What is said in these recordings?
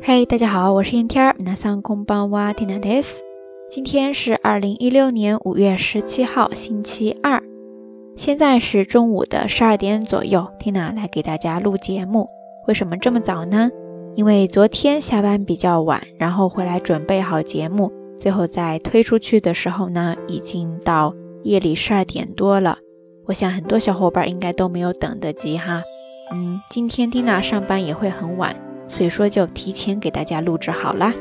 嘿，大家好，我是燕天儿。那桑空邦哇蒂娜德斯。今天是二零一六年五月十七号，星期二。现在是中午的十二点左右，缇娜来给大家录节目。为什么这么早呢？因为昨天下班比较晚，然后回来准备好节目，最后在推出去的时候呢，已经到夜里十二点多了。我想很多小伙伴应该都没有等得及哈。嗯，今天缇娜上班也会很晚，所以说就提前给大家录制好啦。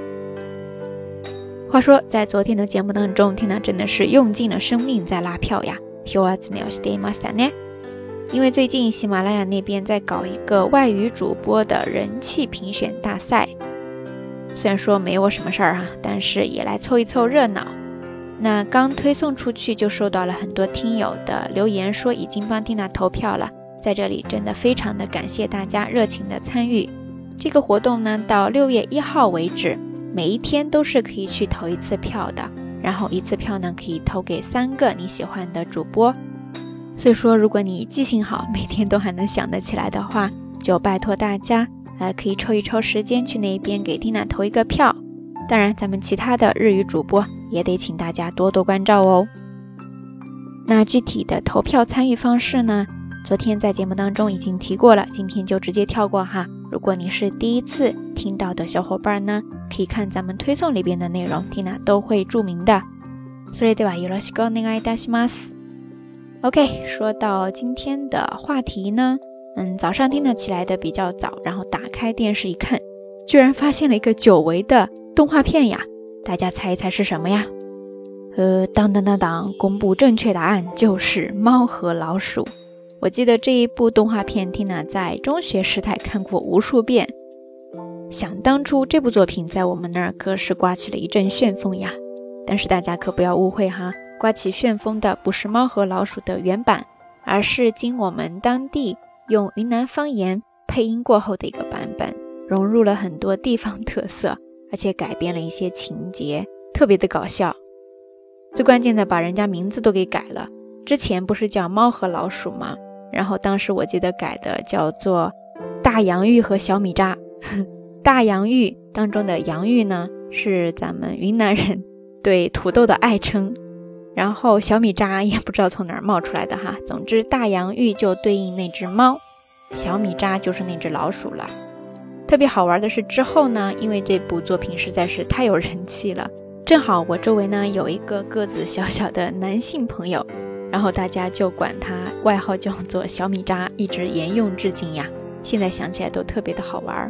话说，在昨天的节目当中，缇娜真的是用尽了生命在拉票呀。因为最近喜马拉雅那边在搞一个外语主播的人气评选大赛，虽然说没我什么事儿哈，但是也来凑一凑热闹。那刚推送出去就收到了很多听友的留言，说已经帮缇娜投票了。在这里真的非常的感谢大家热情的参与这个活动呢，到六月一号为止，每一天都是可以去投一次票的，然后一次票呢可以投给三个你喜欢的主播。所以说，如果你记性好，每天都还能想得起来的话，就拜托大家，呃，可以抽一抽时间去那边给缇娜投一个票。当然，咱们其他的日语主播也得请大家多多关照哦。那具体的投票参与方式呢？昨天在节目当中已经提过了，今天就直接跳过哈。如果你是第一次听到的小伙伴呢，可以看咱们推送里边的内容，缇娜都会注明的。それではよろしくお願いいたします。OK，说到今天的话题呢，嗯，早上缇娜起来的比较早，然后打开电视一看，居然发现了一个久违的动画片呀！大家猜一猜是什么呀？呃，当当当当，公布正确答案就是《猫和老鼠》。 我记得这一部动画片，缇娜在中学时代看过无数遍。想当初，这部作品在我们那儿可是刮起了一阵旋风呀。但是大家可不要误会哈，刮起旋风的不是《猫和老鼠》的原版，而是经我们当地用云南方言配音过后的一个版本，融入了很多地方特色，而且改编了一些情节，特别的搞笑。最关键的，把人家名字都给改了，之前不是叫《猫和老鼠》吗？然后当时我记得改的叫做大洋芋和小米渣，大洋芋当中的洋芋呢是咱们云南人 对土豆的爱称，然后小米渣也不知道从哪儿冒出来的哈。总之大洋芋就对应那只猫，小米渣就是那只老鼠了。特别好玩的是之后呢，因为这部作品实在是太有人气了，正好我周围呢有一个个子小小的男性朋友。然后大家就管他外号叫做小米渣，一直沿用至今呀。现在想起来都特别的好玩儿。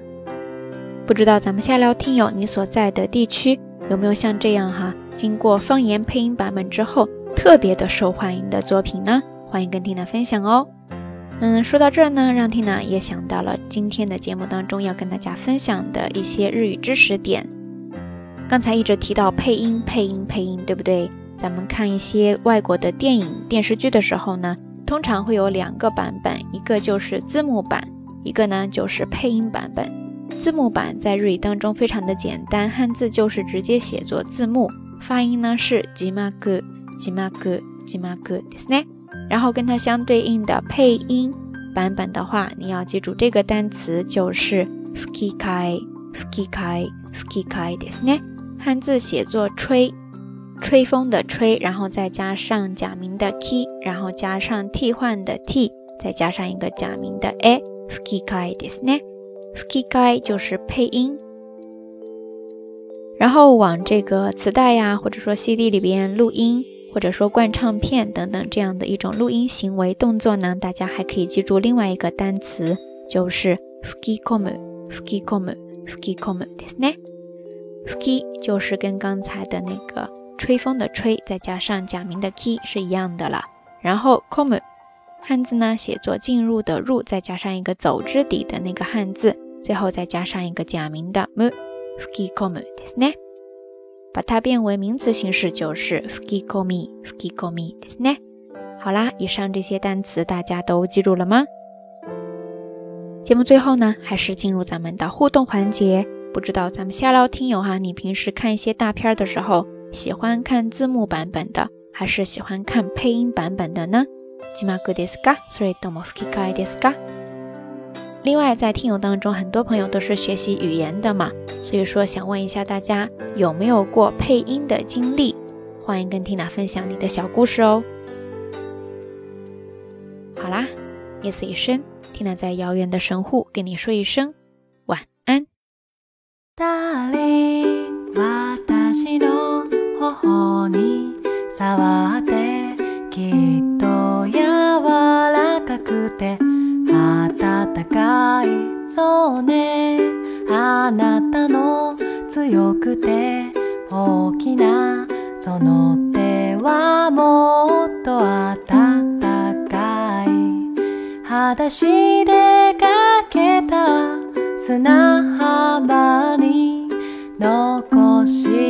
不知道咱们下聊听友，你所在的地区有没有像这样哈，经过方言配音版本之后特别的受欢迎的作品呢？欢迎跟缇娜分享哦。嗯，说到这儿呢，让缇娜也想到了今天的节目当中要跟大家分享的一些日语知识点。刚才一直提到配音，配音，配音，对不对？咱们看一些外国的电影、电视剧的时候呢，通常会有两个版本，一个就是字幕版，一个呢就是配音版本。字幕版在日语当中非常的简单，汉字就是直接写作字幕，发音呢是字幕、字幕、字幕ですね。然后跟它相对应的配音版本的话，你要记住这个单词就是吹き替え、吹き替え、吹き替えですね。汉字写作吹。 吹风的吹，然后再加上假名的 key，然后加上替换的 t，再加上一个假名的 a。f k i k a i ですね。f k i k a i 就是配音。然后往这个磁带呀，或者说 CD 里边录音，或者说灌唱片等等这样的一种录音行为动作呢，大家还可以记住另外一个单词，就是 f k i k o m f k i k o m f k i k o m ですね。f k i 就是跟刚才的那个。 吹风的吹，再加上假名的 key 是一样的了。然后 come 汉字呢，写作进入的入，再加上一个走之底的那个汉字，最后再加上一个假名的 mu fuki come ですね。把它变为名词形式就是 fuki come fuki come ですね。好啦，以上这些单词大家都记住了吗？节目最后呢，还是进入咱们的互动环节。不知道咱们下聊听友哈，你平时看一些大片的时候。 喜欢看字幕版本的，还是喜欢看配音版本的呢？另外，在听友当中，很多朋友都是学习语言的嘛，所以说想问一下大家有没有过配音的经历？欢迎跟缇娜分享你的小故事哦。好啦，夜色已深，缇娜在遥远的神户跟你说一声晚安。方に触ってきっと柔らかくて暖かいそうね。あなたの強くて大きなその手はもっと暖かい。裸足でかけた砂浜に残し